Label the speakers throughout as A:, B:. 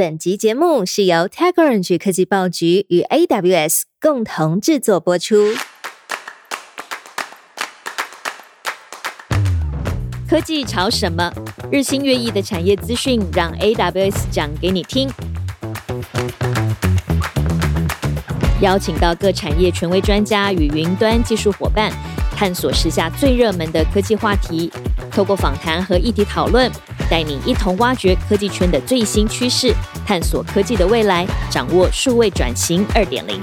A: 本集节目是由 TechOrange 科技报局与 AWS 共同制作播出。科技潮什么？日新月异的产业资讯，让 AWS 讲给你听。邀请到各产业权威专家与云端技术伙伴，探索时下最热门的科技话题。透过访谈和议题讨论，带你一同挖掘科技圈的最新趋势，探索科技的未来，掌握数位转型二点零。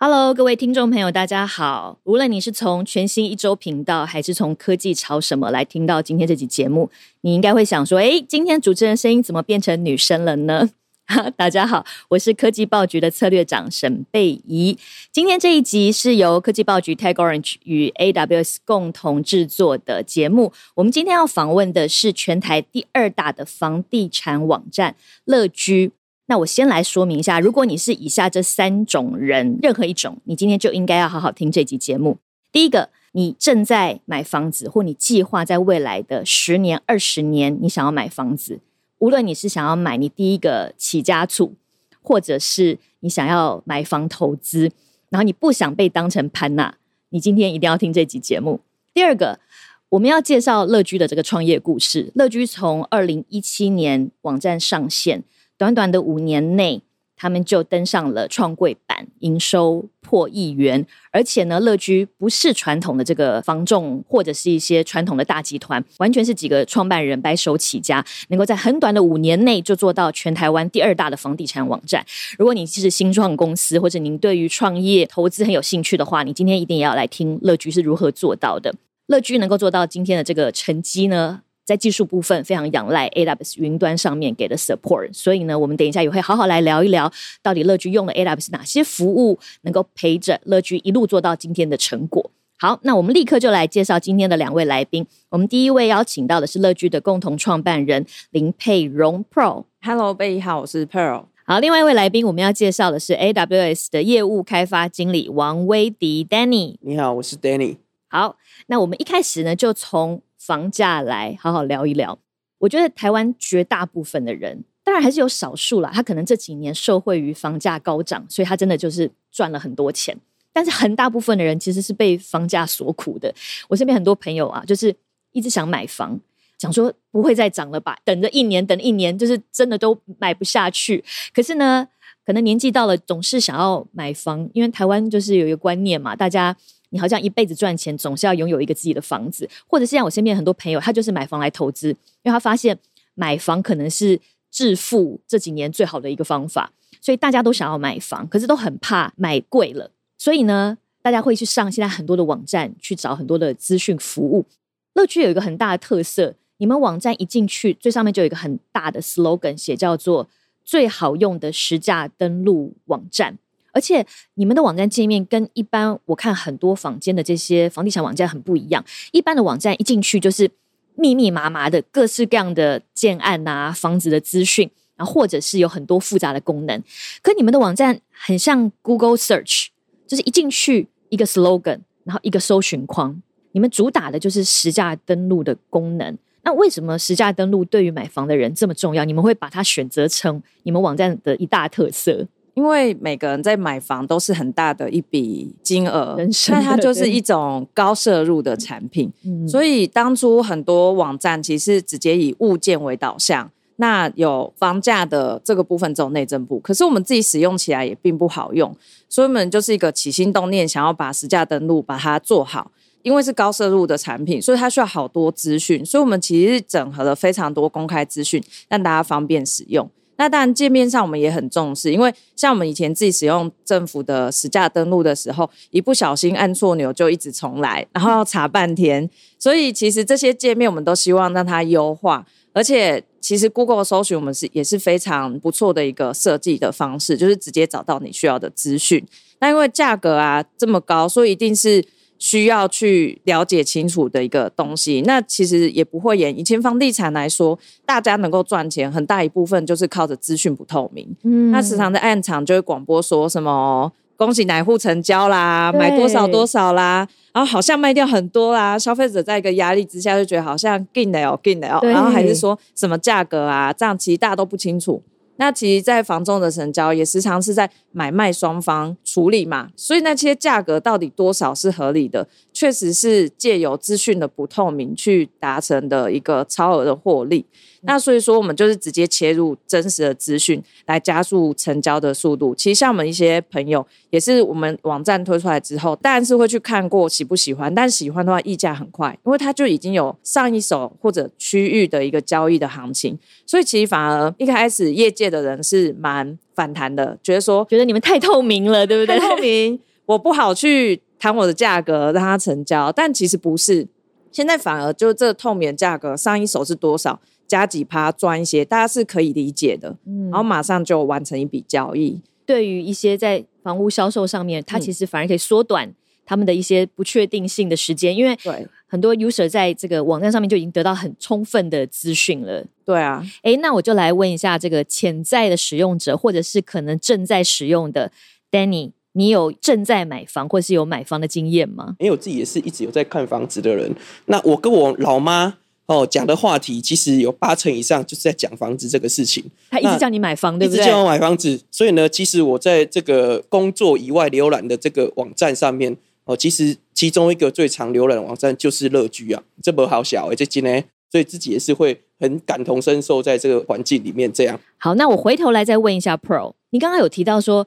A: Hello，各位听众朋友，大家好。无论你是从全新一周频道，还是从科技潮什么来听到今天这集节目，你应该会想说：哎，今天主持人声音怎么变成女生了呢？大家好，我是科技报局的策略长沈贝怡。今天这一集是由科技报局 Tag Orange 与 AWS 共同制作的节目。我们今天要访问的是全台第二大的房地产网站乐居。那我先来说明一下，如果你是以下这三种人任何一种，你今天就应该要好好听这集节目。第一个，你正在买房子，或你计划在未来的十年、二十年，你想要买房子。无论你是想要买你第一个起家处，或者是你想要买房投资，然后你不想被当成潘娜，你今天一定要听这集节目。第二个，我们要介绍乐居的这个创业故事。乐居从二零一七年网站上线，短短的五年内。他们就登上了创柜板，营收破亿元，而且呢，乐居不是传统的这个房仲，或者是一些传统的大集团，完全是几个创办人白手起家，能够在很短的五年内就做到全台湾第二大的房地产网站。如果你是新创公司，或者您对于创业投资很有兴趣的话，你今天一定也要来听乐居是如何做到的。乐居能够做到今天的这个成绩呢？在技术部分非常仰赖 AWS 云端上面给的 support，所以呢，我们等一下也会好好来聊一聊，到底乐居用了 AWS 哪些服务，能够陪着乐居一路做到今天的成果。好，那我们立刻就来介绍今天的两位来宾。我们第一位邀请到的是乐居的共同创办人林佩荣 Pro。
B: Hello，贝好，我是 Pearl。
A: 好，另外一位来宾我们要介绍的是 AWS 的业务开发经理王威迪 Danny。
C: 你好，我是 Danny。
A: 好，那我们一开始呢，就从房价来好好聊一聊。我觉得台湾绝大部分的人，当然还是有少数啦，他可能这几年受惠于房价高涨，所以他真的就是赚了很多钱。但是很大部分的人其实是被房价所苦的。我身边很多朋友啊，就是一直想买房，想说不会再涨了吧？等着一年，等一年，就是真的都买不下去。可是呢，可能年纪到了，总是想要买房，因为台湾就是有一个观念嘛，大家。你好像一辈子赚钱，总是要拥有一个自己的房子，或者是像我身边很多朋友，他就是买房来投资，因为他发现买房可能是致富这几年最好的一个方法，所以大家都想要买房，可是都很怕买贵了，所以呢，大家会去上现在很多的网站去找很多的资讯服务。乐居有一个很大的特色，你们网站一进去，最上面就有一个很大的 slogan，写叫做“最好用的实价登录网站”。而且你们的网站界面跟一般我看很多坊间的这些房地产网站很不一样。一般的网站一进去就是密密麻麻的各式各样的建案啊、房子的资讯，然后或者是有很多复杂的功能。可你们的网站很像 Google Search，就是一进去一个 slogan，然后一个搜寻框。你们主打的就是实价登录的功能。那为什么实价登录对于买房的人这么重要？你们会把它选择成你们网站的一大特色？
B: 因为每个人在买房都是很大的一笔金额，那它就是一种高摄入的产品，所以当初很多网站其实直接以物件为导向，那有房价的这个部分走内政部，可是我们自己使用起来也并不好用，所以我们就是一个起心动念想要把实价登录把它做好，因为是高摄入的产品，所以它需要好多资讯，所以我们其实整合了非常多公开资讯，让大家方便使用。那当然，界面上我们也很重视，因为像我们以前自己使用政府的实价登录的时候，一不小心按错钮就一直重来，然后要查半天。所以其实这些界面我们都希望让它优化，而且其实 Google 搜寻我们是也是非常不错的一个设计的方式，就是直接找到你需要的资讯。那因为价格啊这么高，所以一定是。需要去了解清楚的一个东西，那其实也不会演。以前房地产来说，大家能够赚钱很大一部分就是靠着资讯不透明。嗯，那时常的暗场就会广播说什么恭喜哪户成交啦，买多少多少啦，然后好像卖掉很多啦，消费者在一个压力之下就觉得好像进了哦，进了哦，然后还是说什么价格啊，这样其实大家都不清楚。那其实，在房中的成交也时常是在买卖双方处理嘛，所以那些价格到底多少是合理的，确实是借由资讯的不透明去达成的一个超额的获利。那所以说，我们就是直接切入真实的资讯来加速成交的速度。其实像我们一些朋友，也是我们网站推出来之后，当然是会去看过喜不喜欢，但喜欢的话，溢价很快，因为它就已经有上一手或者区域的一个交易的行情，所以其实反而一开始业界的人是蛮反弹的，觉得说，
A: 觉得你们太透明了，对不对？
B: 太透明，我不好去谈我的价格让它成交，但其实不是，现在反而就这透明价格上一手是多少？加几趴赚一些，大家是可以理解的。嗯，然后马上就完成一笔交易。
A: 对于一些在房屋销售上面，它其实反而可以缩短他们的一些不确定性的时间，因为
B: 对
A: 很多 user 在这个网站上面就已经得到很充分的资讯了。
B: 对啊，
A: 哎，那我就来问一下这个潜在的使用者，或者是可能正在使用的 Danny，你有正在买房或是有买房的经验吗？
C: 因为我自己也是一直有在看房子的人。那我跟我老妈。哦，讲的话题其实有八成以上就是在讲房子这个事情。
A: 他一直叫你买房，对不
C: 对？一直叫我买房子，所以呢，其实我在这个工作以外浏览的这个网站上面，哦，其实其中一个最常浏览的网站就是乐居啊，这么好小哎，这今呢，所以自己也是会很感同身受在这个环境里面这样。
A: 好，那我回头来再问一下 Pro，你刚刚有提到说，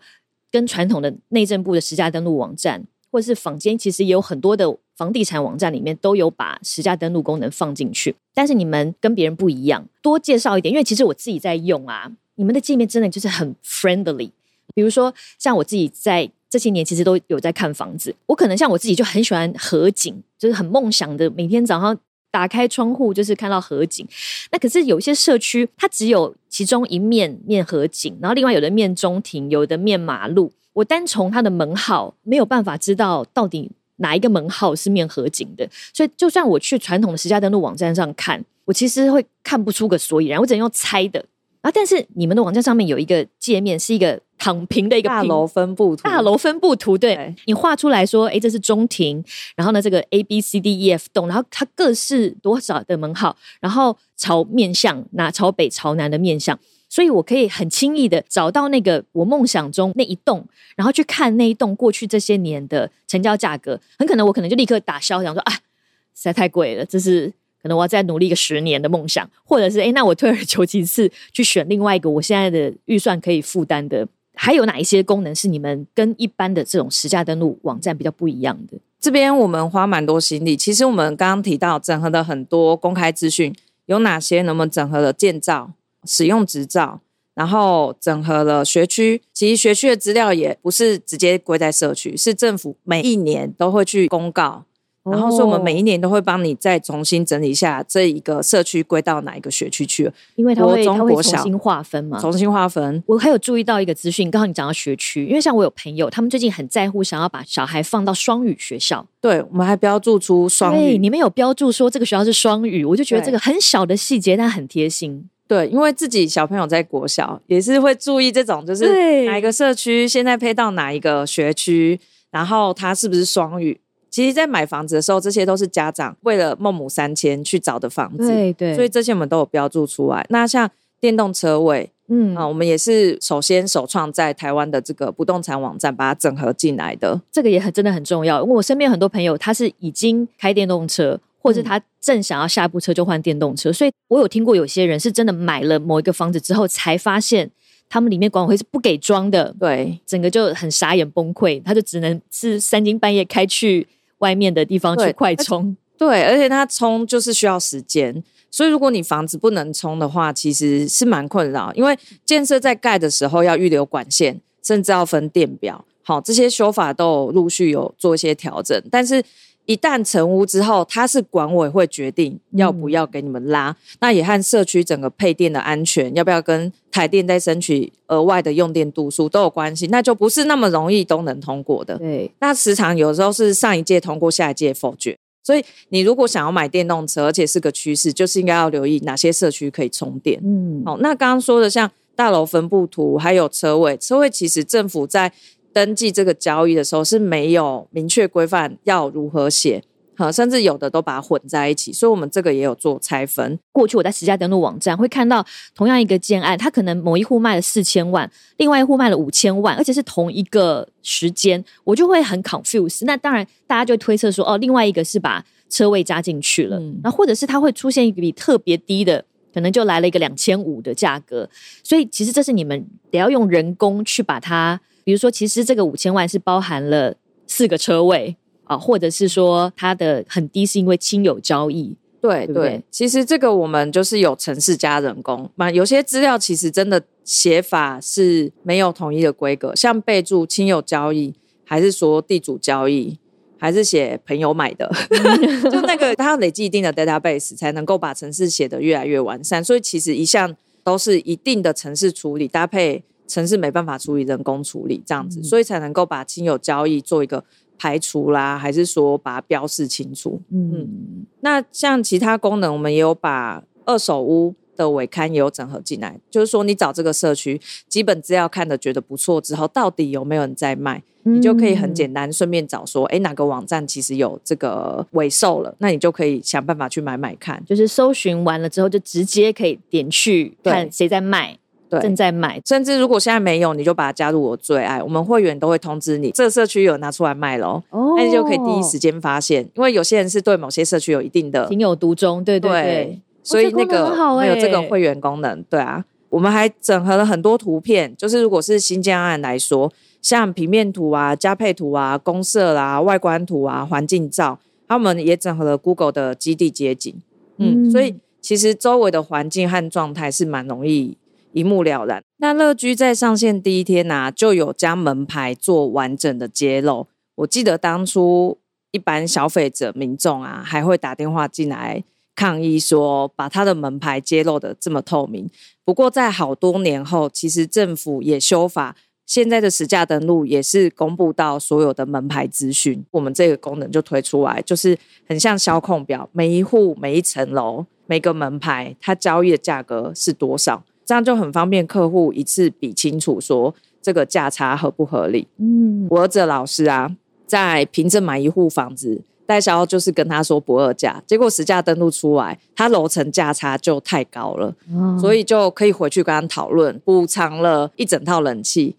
A: 跟传统的内政部的实价登录网站。或者是坊间其实也有很多的房地产网站里面都有把实价登录功能放进去，但是你们跟别人不一样，多介绍一点，因为其实我自己在用啊，你们的界面真的就是很 friendly。比如说像我自己在这些年其实都有在看房子，我可能像我自己就很喜欢河景，就是很梦想的每天早上打开窗户就是看到河景。那可是有些社区它只有其中一面面河景，然后另外有的面中庭，有的面马路。我单从它的门号没有办法知道到底哪一个门号是面河景的，所以就算我去传统的实价登录网站上看，我其实会看不出个所以然，我只能用猜的。啊，但是你们的网站上面有一个界面，是一个躺平的一个
B: 大楼分布图，
A: 大楼分布图，对你画出来说，哎，这是中庭，然后呢，这个 A B C D E F 栋，然后它各是多少的门号，然后朝面向，那朝北朝南的面向。所以我可以很轻易的找到那个我梦想中那一栋，然后去看那一栋过去这些年的成交价格，很可能我可能就立刻打消，想说啊，实在太贵了，这是可能我要再努力个十年的梦想，或者是哎，那我退而求其次去选另外一个我现在的预算可以负担的。还有哪一些功能是你们跟一般的这种实价登录网站比较不一样的？
B: 这边我们花蛮多心力，其实我们刚刚提到整合的很多公开资讯，有哪些？能不能整合了建造？使用执照，然后整合了学区。其实学区的资料也不是直接归在社区，是政府每一年都会去公告。然后说我们每一年都会帮你再重新整理一下这一个社区归到哪一个学区去了，
A: 因为它会它会重新划分嘛，
B: 重新划分。
A: 我还有注意到一个资讯，刚好你讲到学区，因为像我有朋友，他们最近很在乎想要把小孩放到双语学校，
B: 对我们还标注出双语，
A: 你们有标注说这个学校是双语，我就觉得这个很小的细节，但很贴心。
B: 对，因为自己小朋友在国小，也是会注意这种，就是哪一个社区现在配到哪一个学区，然后它是不是双语。其实，在买房子的时候，这些都是家长为了孟母三迁去找的房子，
A: 对对。
B: 所以这些我们都有标注出来。那像电动车位，嗯啊，我们也是首先首创在台湾的这个不动产网站把它整合进来的。
A: 这个也很真的很重要，因为我身边很多朋友他是已经开电动车。或者他正想要下一部车就换电动车，所以我有听过有些人是真的买了某一个房子之后，才发现他们里面管委会是不给装的，
B: 对，
A: 整个就很傻眼崩溃，他就只能是三更半夜开去外面的地方去快充，
B: 对，而且它充就是需要时间，所以如果你房子不能充的话，其实是蛮困扰，因为建设在盖的时候要预留管线，甚至要分电表，好，这些修法都陆续有做一些调整，但是。一旦成屋之后，它是管委会决定要不要给你们拉，那也和社区整个配电的安全，要不要跟台电再争取额外的用电度数都有关系，那就不是那么容易都能通过的。
A: 对，
B: 那时常有时候是上一届通过，下一届否决。所以你如果想要买电动车，而且是个趋势，就是应该要留意哪些社区可以充电。嗯，好，那刚刚说的像大楼分布图，还有车位，车位其实政府在。登记这个交易的时候是没有明确规范要如何写。甚至有的都把它混在一起，所以我们这个也有做拆分。
A: 过去我在实价登录网站会看到同样一个建案，它可能某一户卖了四千万，另外一户卖了五千万，而且是同一个时间，我就会很 confuse。那当然，大家就推测说，哦，另外一个是把车位加进去了，那或者是它会出现一笔特别低的，可能就来了一个两千五的价格。所以其实这是你们得要用人工去把它，比如说，其实这个五千万是包含了四个车位。啊，或者是说它的很低是因为亲友交易，
B: 对对。其实这个我们就是有城市加人工嘛，有些资料其实真的写法是没有统一的规格，像备注亲友交易，还是说地主交易，还是写朋友买的，就那个它要累积一定的 database 才能够把城市写得越来越完善。所以其实一向都是一定的城市处理搭配城市没办法处理人工处理这样子，所以才能够把亲友交易做一个。排除啦，还是说把它标示清楚？嗯，那像其他功能，我们也有把二手屋的尾刊也有整合进来。就是说，你找这个社区基本资料看的觉得不错之后，到底有没有人在卖，你就可以很简单顺便找说，哎，哪个网站其实有这个尾售了，那你就可以想办法去买买看。
A: 就是搜寻完了之后，就直接可以点去看谁在卖。正在买，
B: 甚至如果现在没有，你就把它加入我最爱。我们会员都会通知你，这个社区有拿出来卖喽，那你就可以第一时间发现。因为有些人是对某些社区有一定的
A: 情有独钟，对对对，
B: 所以那个没有这个会员功能，对啊。我们还整合了很多图片，就是如果是新疆案来说，像平面图啊、加配图啊、公社啦、外观图啊、环境照，他们也整合了 Google 的基地街景，嗯，所以其实周围的环境和状态是蛮容易。一目了然。那乐居在上线第一天呢，就有将门牌做完整的揭露。我记得当初一般消费者民众啊，还会打电话进来抗议说，把他的门牌揭露的这么透明。不过在好多年后，其实政府也修法，现在的实价登录也是公布到所有的门牌资讯。我们这个功能就推出来，就是很像销控表，每一户、每一层楼、每个门牌，它交易的价格是多少。这样就很方便客户一次比清楚，说这个价差合不合理。嗯，我儿子老师啊，在凭证买一户房子，代销就是跟他说不二价，结果实价登录出来，他楼层价差就太高了，所以就可以回去跟他讨论，补偿了一整套冷气，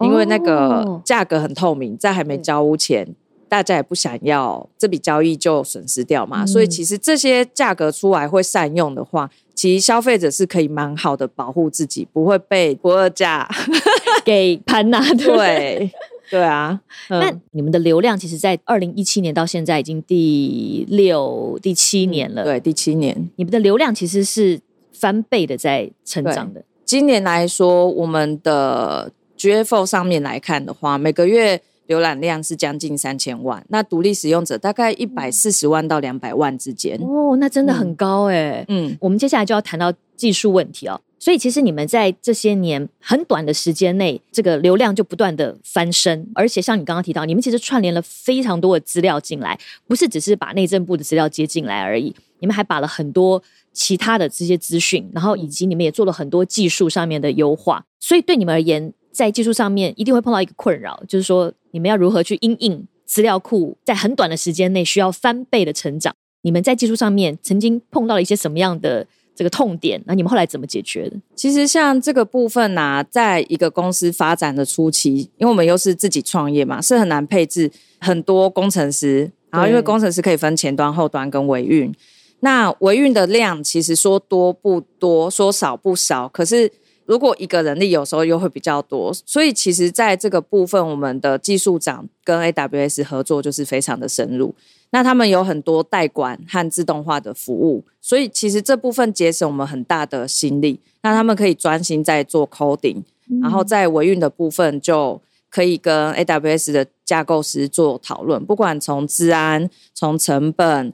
B: 因为那个价格很透明，在还没交屋前。大家也不想要这笔交易就损失掉嘛，所以其实这些价格出来会善用的话，其实消费者是可以蛮好的保护自己，不会被不二价
A: 给盘拿。
B: 对对啊，
A: 那你们的流量其实，在二零一七年到现在已经第六、第七年了。
B: 对，第七年，
A: 你们的流量其实是翻倍的在成长的。
B: 今年来说，我们的 GFO 上面来看的话，每个月。浏览量是将近三千万，那独立使用者大概一百四十万到两百万之间。
A: 哦，那真的很高哎。嗯，我们接下来就要谈到技术问题哦。所以其实你们在这些年很短的时间内，这个流量就不断的翻身，而且像你刚刚提到，你们其实串联了非常多的资料进来，不是只是把内政部的资料接进来而已，你们还把了很多其他的这些资讯，然后以及你们也做了很多技术上面的优化。所以对你们而言，在技术上面一定会碰到一个困扰，就是说。你们要如何去因应资料库在很短的时间内需要翻倍的成长？你们在技术上面曾经碰到了一些什么样的这个痛点？那你们后来怎么解决的？
B: 其实像这个部分呢，在一个公司发展的初期，因为我们又是自己创业嘛，是很难配置很多工程师。然后因为工程师可以分前端、后端跟维运，那维运的量其实说多不多，说少不少，可是。如果一个人力有时候又会比较多，所以其实在这个部分，我们的技术长跟 AWS 合作就是非常的深入。那他们有很多代管和自动化的服务，所以其实这部分节省我们很大的心力。那他们可以专心在做 coding，然后在维运的部分就可以跟 AWS 的架构师做讨论，不管从治安、从成本。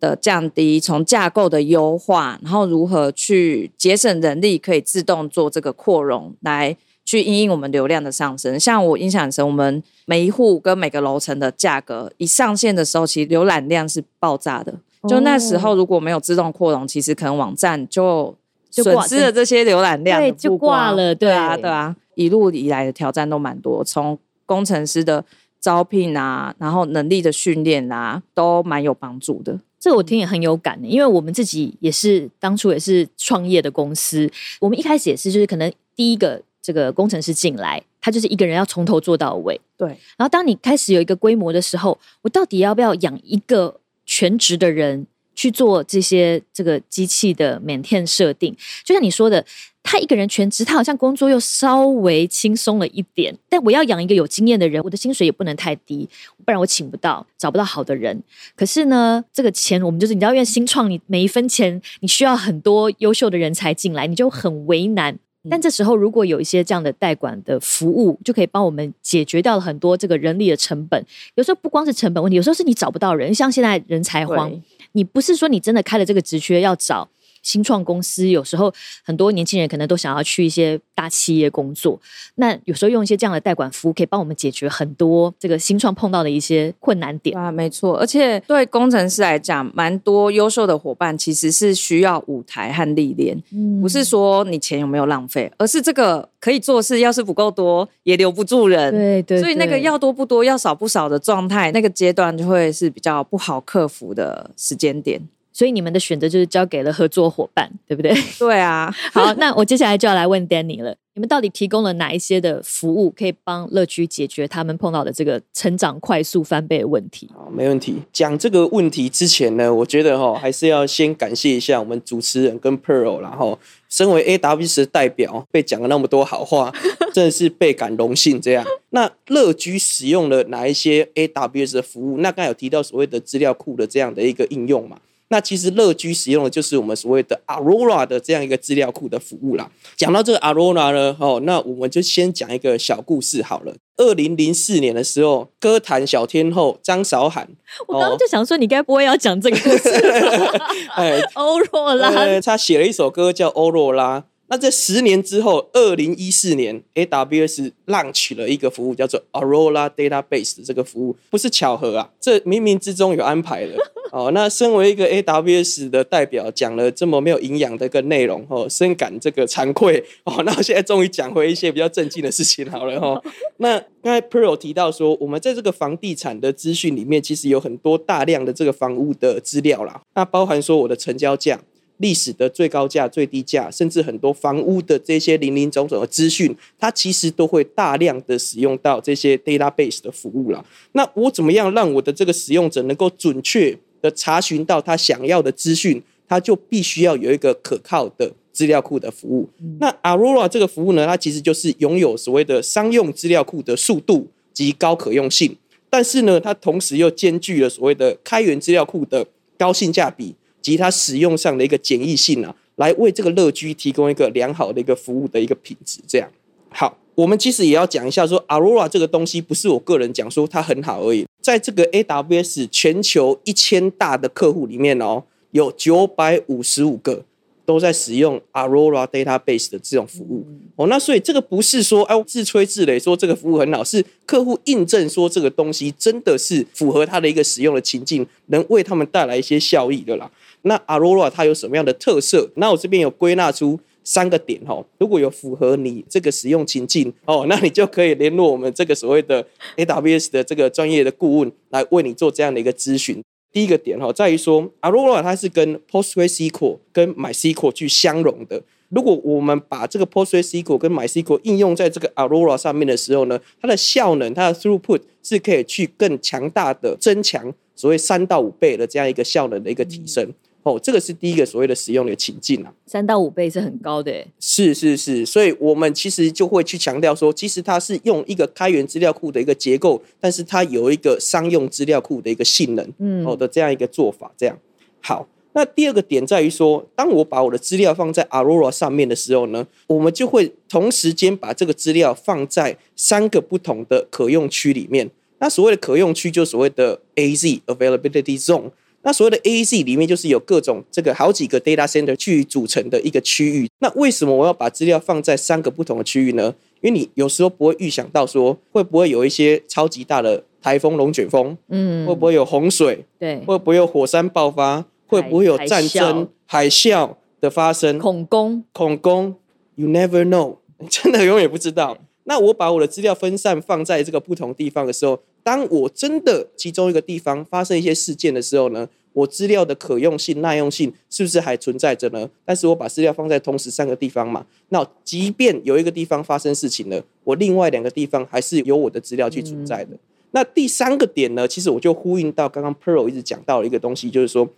B: 的降低，从架构的优化，然后如何去节省人力，可以自动做这个扩容，来去因应我们流量的上升。像我印象很深，我们每一户跟每个楼层的价格一上线的时候，其实浏览量是爆炸的。就那时候如果没有自动扩容，其实可能网站就损失了这些浏览量，
A: 对，就挂了。对
B: 啊，对啊，一路以来的挑战都蛮多，从工程师的招聘啊，然后能力的训练啊，都蛮有帮助的。
A: 这我听也很有感的，因为我们自己也是当初也是创业的公司，我们一开始也是就是可能第一个这个工程师进来，他就是一个人要从头做到尾。
B: 对，
A: 然后当你开始有一个规模的时候，我到底要不要养一个全职的人？去做这些这个机器的缅甸设定，就像你说的，他一个人全职，他好像工作又稍微轻松了一点。但我要养一个有经验的人，我的薪水也不能太低，不然我请不到，找不到好的人。可是呢，这个钱我们就是你知道，因为新创，你每一分钱你需要很多优秀的人才进来，你就很为难。但这时候如果有一些这样的代管的服务，就可以帮我们解决掉了很多这个人力的成本。有时候不光是成本问题，有时候是你找不到人，像现在人才荒。你不是说你真的开了这个职缺要找新创公司？有时候很多年轻人可能都想要去一些大企业工作。那有时候用一些这样的代管服务，可以帮我们解决很多这个新创碰到的一些困难点
B: 啊。没错，而且对工程师来讲，蛮多优秀的伙伴其实是需要舞台和历练。嗯，不是说你钱有没有浪费，而是这个可以做事，要是不够多，也留不住人。
A: 对对，
B: 所以那个要多不多，要少不少的状态，那个阶段就会是比较不好克服的时间点。
A: 所以你们的选择就是交给了合作伙伴，对不对？
B: 对啊。
A: 好，那我接下来就要来问 Danny 了。你们到底提供了哪一些的服务，可以帮乐居解决他们碰到的这个成长快速翻倍的问题？
C: 好，没问题。讲这个问题之前呢，我觉得哈，还是要先感谢一下我们主持人跟 Pearl，然后身为 AWS 的代表，被讲了那么多好话，真的是倍感荣幸。这样，那乐居使用了哪一些 AWS 的服务？那刚才有提到所谓的资料库的这样的一个应用嘛？那其实乐居使用的就是我们所谓的 Aurora 的这样一个资料库的服务啦。讲到这个 Aurora 呢，哦，那我们就先讲一个小故事好了。二零零四年的时候，歌坛小天后张韶涵，
A: 我刚刚就想说，你该不会要讲这个故事？哎，欧若拉，
C: 他写了一首歌叫《欧若拉》。那在十年之后，二零一四年，AWS 浪取了一个服务，叫做 Aurora Database 的这个服务，不是巧合啊，这冥冥之中有安排的哦。那身为一个 AWS 的代表，讲了这么没有营养的一个内容，哦，深感这个惭愧哦。那我现在终于讲回一些比较正经的事情好了哈。那刚才 Pearl 提到说，我们在这个房地产的资讯里面，其实有很多大量的这个房屋的资料啦，那包含说我的成交价。历史的最高价、最低价，甚至很多房屋的这些零零总总的资讯，它其实都会大量的使用到这些 database 的服务了。那我怎么样让我的这个使用者能够准确的查询到他想要的资讯？他就必须要有一个可靠的资料库的服务。那 Aurora 这个服务呢，它其实就是拥有所谓的商用资料库的速度及高可用性，但是呢，它同时又兼具了所谓的开源资料库的高性价比。及它使用上的一个简易性啊，来为这个乐居提供一个良好的一个服务的一个品质。这样好，我们其实也要讲一下，说 Aurora 这个东西不是我个人讲说它很好而已，在这个 AWS 全球一千大的客户里面哦，有九百五十五个。都在使用 Aurora Database 的这种服务哦，那所以这个不是说哎自吹自擂说这个服务很好，是客户印证说这个东西真的是符合他的一个使用的情境，能为他们带来一些效益的啦。那 Aurora 它有什么样的特色？那我这边有归纳出三个点哈，如果有符合你这个使用情境哦，那你就可以联络我们这个所谓的 AWS 的这个专业的顾问来为你做这样的一个咨询。第一个点哈，在于说，Aurora 它是跟 PostgreSQL 跟 MySQL 去相容的。如果我们把这个 PostgreSQL 跟 MySQL 应用在这个 Aurora 上面的时候呢，它的效能、它的 throughput 是可以去更强大的增强，所谓三到五倍的这样一个效能的一个提升。哦，这个是第一个所谓的使用的情境啊，
A: 三到五倍是很高的，
C: 是是是，所以我们其实就会去强调说，其实它是用一个开源资料库的一个结构，但是它有一个商用资料库的一个性能，嗯，哦的这样一个做法，这样好。那第二个点在于说，当我把我的资料放在 Aurora 上面的时候呢，我们就会同时间把这个资料放在三个不同的可用区里面。那所谓的可用区，就所谓的 AZ Availability Zone。那所谓的 ac 里面就是有各种这个好几个 data center 去组成的一个区域。那为什么我要把资料放在三个不同的区域呢？因为你有时候不会预想到说会不会有一些超级大的台风、龙卷风，嗯，会不会有洪水，
A: 对，
C: 会不会有火山爆发，会不会有战争、海啸的发生？
A: 恐攻，
C: 恐攻，You never know，真的永远不知道。那我把我的资料分散放在这个不同地方的时候，当我真的其中一个地方发生一些事件的时候呢，我资料的可用性、耐用性是不是还存在着呢？但是我把资料放在同时三个地方嘛，那即便有一个地方发生事情了，我另外两个地方还是有我的资料去存在的。那第三个点呢，其实我就呼应到刚刚 Pearl 一直讲到的一个东西，就是说。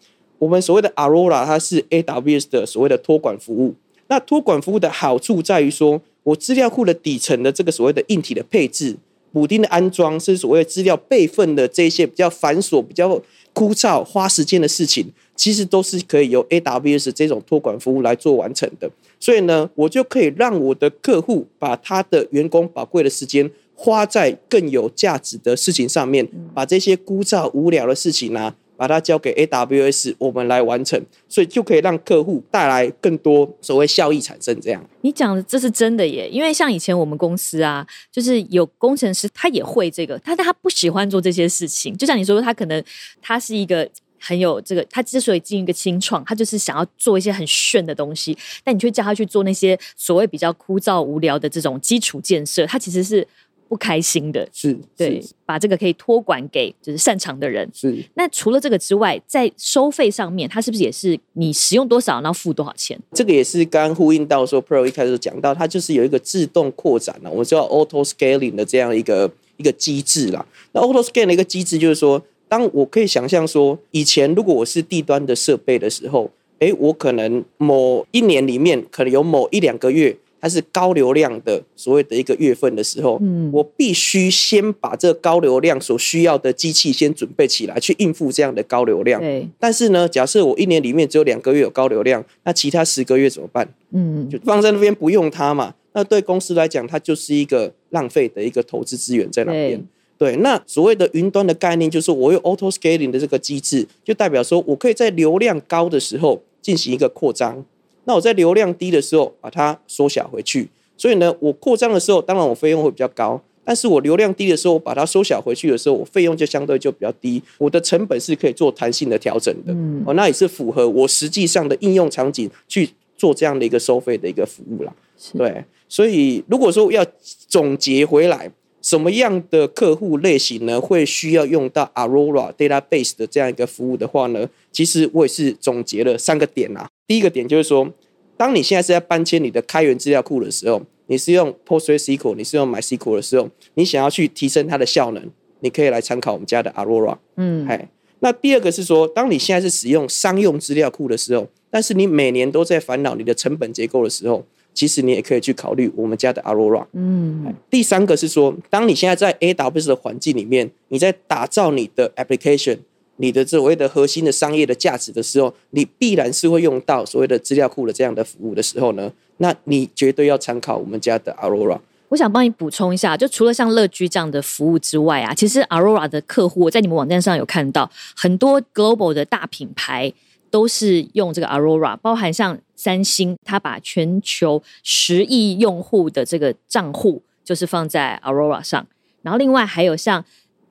C: 我们所谓的 Aurora，它是 AWS 的所谓的托管服务。那托管服务的好处在于说，我资料库的底层的这个所谓的硬体的配置、补丁的安装，是所谓资料备份的这些比较繁琐、比较枯燥、花时间的事情，其实都是可以由 AWS 这种托管服务来做完成的。所以呢，我就可以让我的客户把他的员工宝贵的时间花在更有价值的事情上面，把这些枯燥无聊的事情呢。把它交给 AWS，我们来完成，所以就可以让客户带来更多所谓效益产生。这样，
A: 你讲的这是真的耶，因为像以前我们公司啊，就是有工程师，他也会这个，他他不喜欢做这些事情。就像你说，他可能他是一个很有这个，他之所以进一个新创，他就是想要做一些很炫的东西，但你却叫他去做那些所谓比较枯燥无聊的这种基础建设，他其实是。不开心的
C: 是，
A: 对，把这个可以托管给就是擅长的人。
C: 是，
A: 那除了这个之外，在收费上面，它是不是也是你使用多少，然后付多少钱？
C: 这个也是刚呼应到说，Pro 一开始讲到，它就是有一个自动扩展的，我们叫 Auto Scaling 的这样一个一个机制啦。那 Auto Scaling 的一个机制就是说，当我可以想象说，以前如果我是地端的设备的时候，哎，我可能某一年里面可能有某一两个月。它是高流量的所谓的一个月份的时候，嗯，我必须先把这高流量所需要的机器先准备起来，去应付这样的高流量。
A: 对。
C: 但是呢，假设我一年里面只有两个月有高流量，那其他十个月怎么办？嗯，就放在那边不用它嘛？那对公司来讲，它就是一个浪费的一个投资资源在那边。对。那所谓的云端的概念，就是我有 auto scaling 的这个机制，就代表说我可以在流量高的时候进行一个扩张。那我在流量低的时候把它缩小回去，所以呢，我扩张的时候，当然我费用会比较高，但是我流量低的时候把它缩小回去的时候，我费用就相对就比较低，我的成本是可以做弹性的调整的，嗯。哦，那也是符合我实际上的应用场景去做这样的一个收费的一个服务啦。对，所以如果说要总结回来，什么样的客户类型呢，会需要用到 Aurora Database 的这样一个服务的话呢，其实我也是总结了三个点啊。第一个点就是说，当你现在是在搬迁你的开源资料库的时候，你是用 PostgreSQL，你是用 MySQL 的时候，你想要去提升它的效能，你可以来参考我们家的 Aurora。嗯，哎，那第二个是说，当你现在是使用商用资料库的时候，但是你每年都在烦恼你的成本结构的时候，其实你也可以去考虑我们家的 Aurora。嗯，第三个是说，当你现在在 AWS 的环境里面，你在打造你的 application。你的所谓的核心的商业的价值的时候，你必然是会用到所谓的资料库的这样的服务的时候呢，那你绝对要参考我们家的 Aurora。
A: 我想帮你补充一下，就除了像乐居这样的服务之外啊，其实 Aurora 的客户我在你们网站上有看到很多 global 的大品牌都是用这个 Aurora，包含像三星，它把全球十亿用户的这个账户就是放在 Aurora 上，然后另外还有像。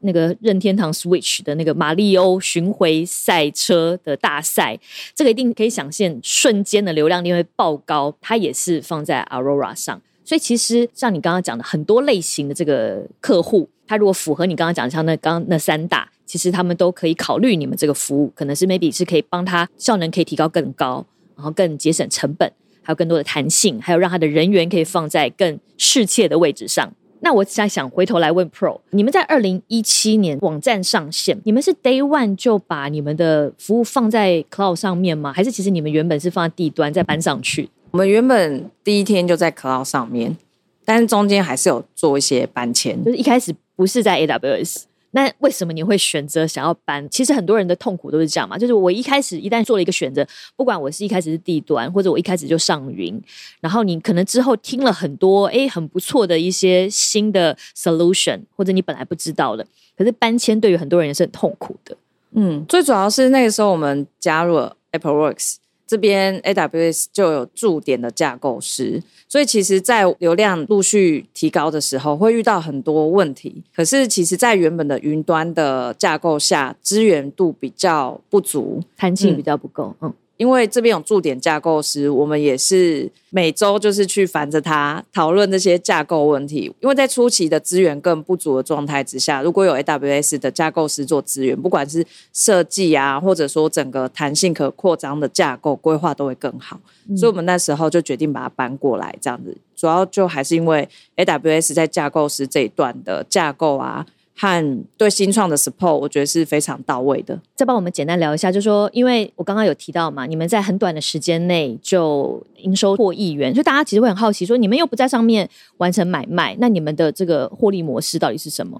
A: 那个任天堂 Switch 的那个马里欧巡回赛车的大赛，这个一定可以想象，瞬间的流量力会爆高。它也是放在 Aurora 上，所以其实像你刚刚讲的，很多类型的这个客户，他如果符合你刚刚讲像那刚那三大，其实他们都可以考虑你们这个服务，可能是 maybe 是可以帮他效能可以提高更高，然后更节省成本，还有更多的弹性，还有让他的人员可以放在更适切的位置上。那我在想回头来问 Pro，你们在二零一七年网站上线，你们是 Day One 就把你们的服务放在 Cloud 上面吗？还是其实你们原本是放在地端再搬上去？
B: 我们原本第一天就在 Cloud 上面，但是中间还是有做一些搬迁，
A: 就是一开始不是在 AWS。那为什么你会选择想要搬？其实很多人的痛苦都是这样嘛，就是我一开始一旦做了一个选择，不管我是一开始是地端，或者我一开始就上云，然后你可能之后听了很多哎很不错的一些新的 solution，或者你本来不知道的，可是搬迁对于很多人也是很痛苦的。
B: 嗯，最主要是那个时候我们加入了 Apple Works。这边 AWS 就有驻点的架构师，所以其实，在流量陆续提高的时候，会遇到很多问题。可是，其实，在原本的云端的架构下，资源度比较不足，
A: 弹性比较不够。嗯，
B: 因为这边有驻点架构师，我们也是每周就是去烦着他讨论这些架构问题。因为在初期的资源更不足的状态之下，如果有 AWS 的架构师做资源，不管是设计啊，或者说整个弹性可扩张的架构规划都会更好。所以我们那时候就决定把它搬过来，这样子。主要就还是因为 AWS 在架构师这一段的架构啊。和对新创的 support，我觉得是非常到位的。
A: 再帮我们简单聊一下，就说，因为我刚刚有提到嘛，你们在很短的时间内就营收破亿元，所以大家其实会很好奇，说你们又不在上面完成买卖，那你们的这个获利模式到底是什么？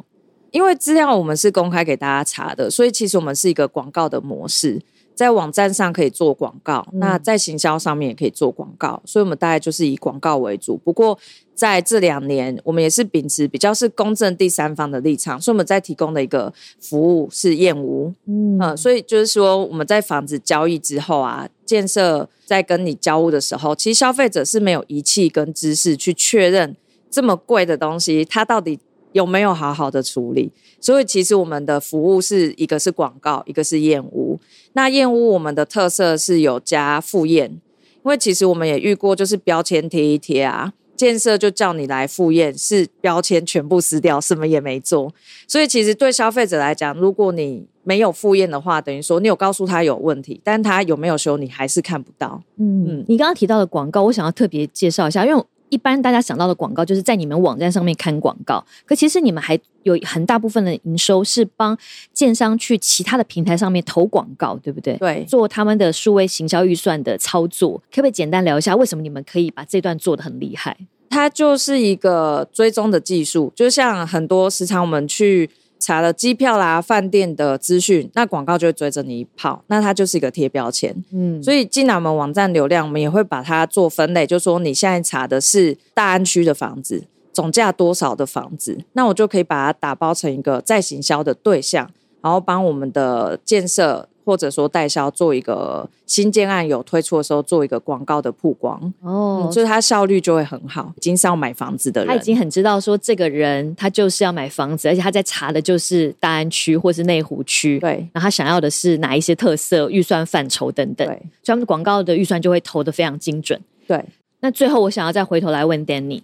B: 因为资料我们是公开给大家查的，所以其实我们是一个广告的模式。在网站上可以做广告，那在行销上面也可以做广告，所以我们大概就是以广告为主。不过在这两年，我们也是秉持比较是公正第三方的立场，所以我们在提供的一个服务是验屋。嗯，所以就是说我们在房子交易之后啊，建设在跟你交屋的时候，其实消费者是没有仪器跟知识去确认这么贵的东西，它到底。有没有好好的处理？所以其实我们的服务是一个是广告，一个是燕屋。那燕屋我们的特色是有加复验，因为其实我们也遇过，就是标签贴一贴啊，建设就叫你来复验，是标签全部撕掉，什么也没做。所以其实对消费者来讲，如果你没有复验的话，等于说你有告诉他有问题，但他有没有修，你还是看不到。
A: 嗯嗯，你刚刚提到的广告，我想要特别介绍一下，因为。一般大家想到的广告就是在你们网站上面看广告，可其实你们还有很大部分的营收是帮建商去其他的平台上面投广告，对不对？
B: 对，
A: 做他们的数位行销预算的操作，可不可以简单聊一下为什么你们可以把这段做的很厉害？
B: 它就是一个追踪的技术，就像很多时常我们去。查了机票啦、饭店的资讯，那广告就会追着你跑，那它就是一个贴标签。嗯，所以进来我们网站流量，我们也会把它做分类，就说你现在查的是大安区的房子，总价多少的房子，那我就可以把它打包成一个再行销的对象，然后帮我们的建设。或者说代销做一个新建案有推出的时候做一个广告的曝光哦，所以它效率就会很好。已经是要买房子的人，
A: 他已经很知道说这个人他就是要买房子，而且他在查的就是大安区或是内湖区，
B: 对。
A: 然后他想要的是哪一些特色、预算范畴等等，
B: 对。
A: 所以他们广告的预算就会投的非常精准。
B: 对。
A: 那最后我想要再回头来问 Danny，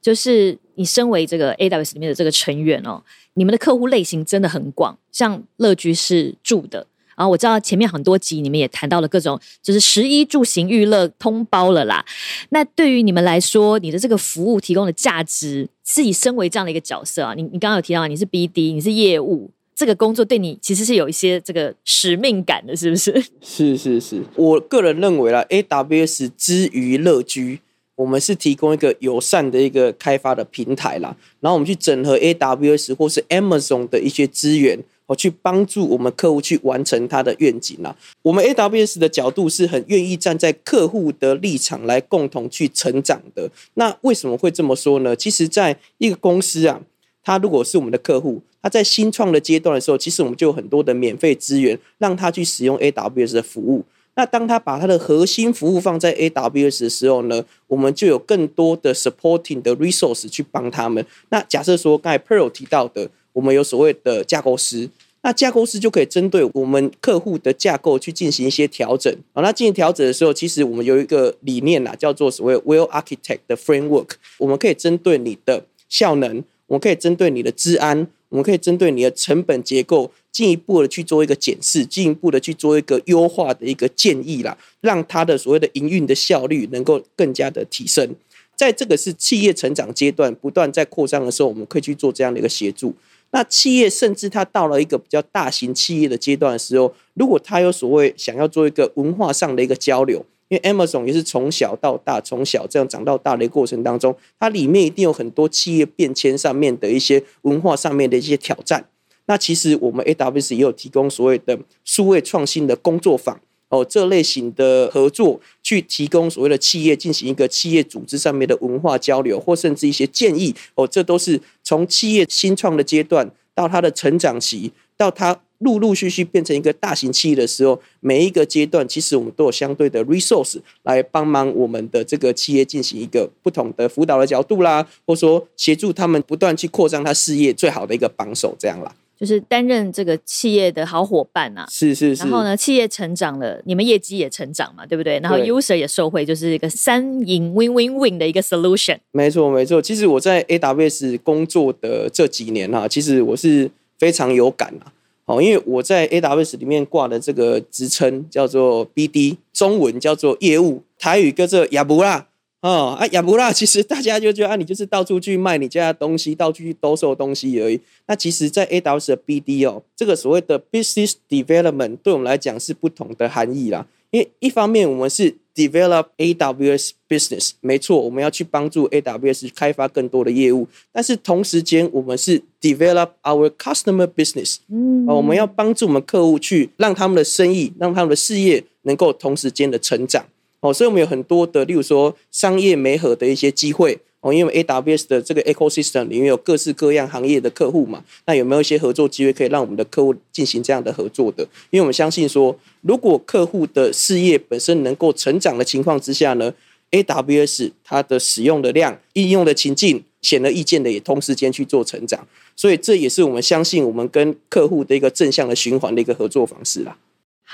A: 就是你身为这个 AWS 里面的这个成员哦，你们的客户类型真的很广，像乐居是住的。然后我知道前面很多集你们也谈到了各种，就是食衣住行娱乐通包了啦。那对于你们来说，你的这个服务提供的价值，自己身为这样的一个角色啊，你你刚刚有提到你是 BD，你是业务，这个工作对你其实是有一些这个使命感的，是不是？
C: 是是是，我个人认为啦，AWS 之于乐居，我们是提供一个友善的一个开发的平台啦，然后我们去整合 AWS 或是 Amazon 的一些资源。我去帮助我们客户去完成他的愿景啦。我们 AWS 的角度是很愿意站在客户的立场来共同去成长的。那为什么会这么说呢？其实，在一个公司啊，他如果是我们的客户，他在新创的阶段的时候，其实我们就有很多的免费资源让他去使用 AWS 的服务。那当他把他的核心服务放在 AWS 的时候呢，我们就有更多的 supporting 的 resource 去帮他们。那假设说刚才 Pearl 提到的。我们有所谓的架构师，那架构师就可以针对我们客户的架构去进行一些调整啊。那进行调整的时候，其实我们有一个理念呐，叫做所谓 Well Architect 的 Framework。我们可以针对你的效能，我们可以针对你的治安，我们可以针对你的成本结构，进一步的去做一个检视，进一步的去做一个优化的一个建议啦，让它的所谓的营运的效率能够更加的提升。在这个是企业成长阶段不断在扩张的时候，我们可以去做这样的一个协助。那企业甚至它到了一个比较大型企业的阶段的时候，如果它有所谓想要做一个文化上的一个交流，因为 Amazon 也是从小到大，从小这样长到大的过程当中，它里面一定有很多企业变迁上面的一些文化上面的一些挑战。那其实我们 AWS 也有提供所谓的数位创新的工作坊。哦，这类型的合作去提供所谓的企业进行一个企业组织上面的文化交流，或甚至一些建议。哦，这都是从企业新创的阶段到它的成长期，到它陆陆续续变成一个大型企业的时候，每一个阶段其实我们都有相对的 resource 来帮忙我们的这个企业进行一个不同的辅导的角度啦，或者说协助他们不断去扩张他事业最好的一个帮手，这样啦。
A: 就是担任这个企业的好伙伴啊。
C: 是是是。
A: 然后呢，企业成长了，你们业绩也成长嘛，对不对？然后 user 也受惠，就是一个三赢 win win win 的一个 solution。
C: 没错没错。其实我在 AWS 工作的这几年哈，其实我是非常有感啊。哦，因为我在 AWS 里面挂的这个职称叫做 BD，中文叫做业务，台语叫做亚布拉。哦啊，亚布拉，其实大家就觉得啊，你就是到处去卖你家的东西，到处去兜售东西而已。那其实，在 AWS 的 BD 哦，这个所谓的 Business Development 对我们来讲是不同的含义啦。因为一方面我们是 develop AWS business，没错，我们要去帮助 AWS 开发更多的业务，但是同时间我们是 develop our customer business，嗯，我们要帮助我们客户去让他们的生意，让他们的事业能够同时间的成长。哦，所以我们有很多的，例如说商业媒合的一些机会哦，因为 AWS 的这个 ecosystem 里面有各式各样行业的客户嘛，那有没有一些合作机会可以让我们的客户进行这样的合作的？因为我们相信说，如果客户的事业本身能够成长的情况之下呢，AWS 它的使用的量、应用的情境、显而易见的也同时间去做成长，所以这也是我们相信我们跟客户的一个正向的循环的一个合作方式啦。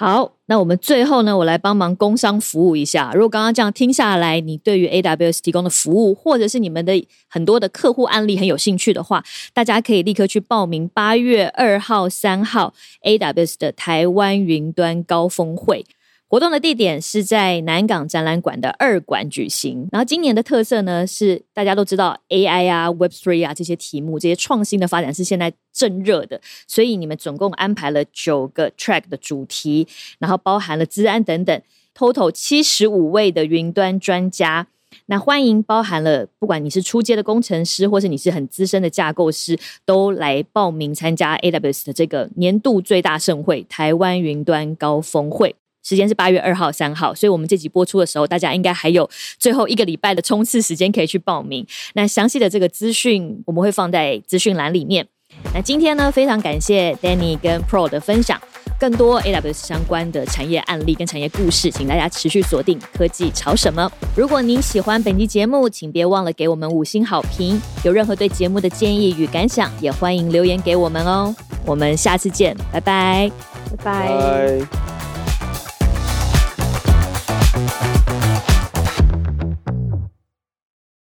A: 好，那我们最后呢，我来帮忙工商服务一下。如果刚刚这样听下来，你对于 AWS 提供的服务，或者是你们的很多的客户案例很有兴趣的话，大家可以立刻去报名八月二号、三号 AWS 的台湾云端高峰会。活动的地点是在南港展览馆的二馆举行。然后今年的特色呢，是大家都知道 AI 啊、Web Three 啊这些题目，这些创新的发展是现在正热的。所以你们总共安排了九个 track 的主题，然后包含了资安等等，total 七十五位的云端专家。那欢迎包含了不管你是初阶的工程师，或是你是很资深的架构师，都来报名参加 AWS 的这个年度最大盛会——台湾云端高峰会。时间是八月二号、三号，所以我们这集播出的时候，大家应该还有最后一个礼拜的冲刺时间可以去报名。那详细的这个资讯我们会放在资讯栏里面。那今天呢，非常感谢 Danny 跟 Pro 的分享，更多 AWS 相关的产业案例跟产业故事，请大家持续锁定科技潮什么。如果您喜欢本期节目，请别忘了给我们五星好评。有任何对节目的建议与感想，也欢迎留言给我们哦。我们下次见，拜拜，
B: 拜拜。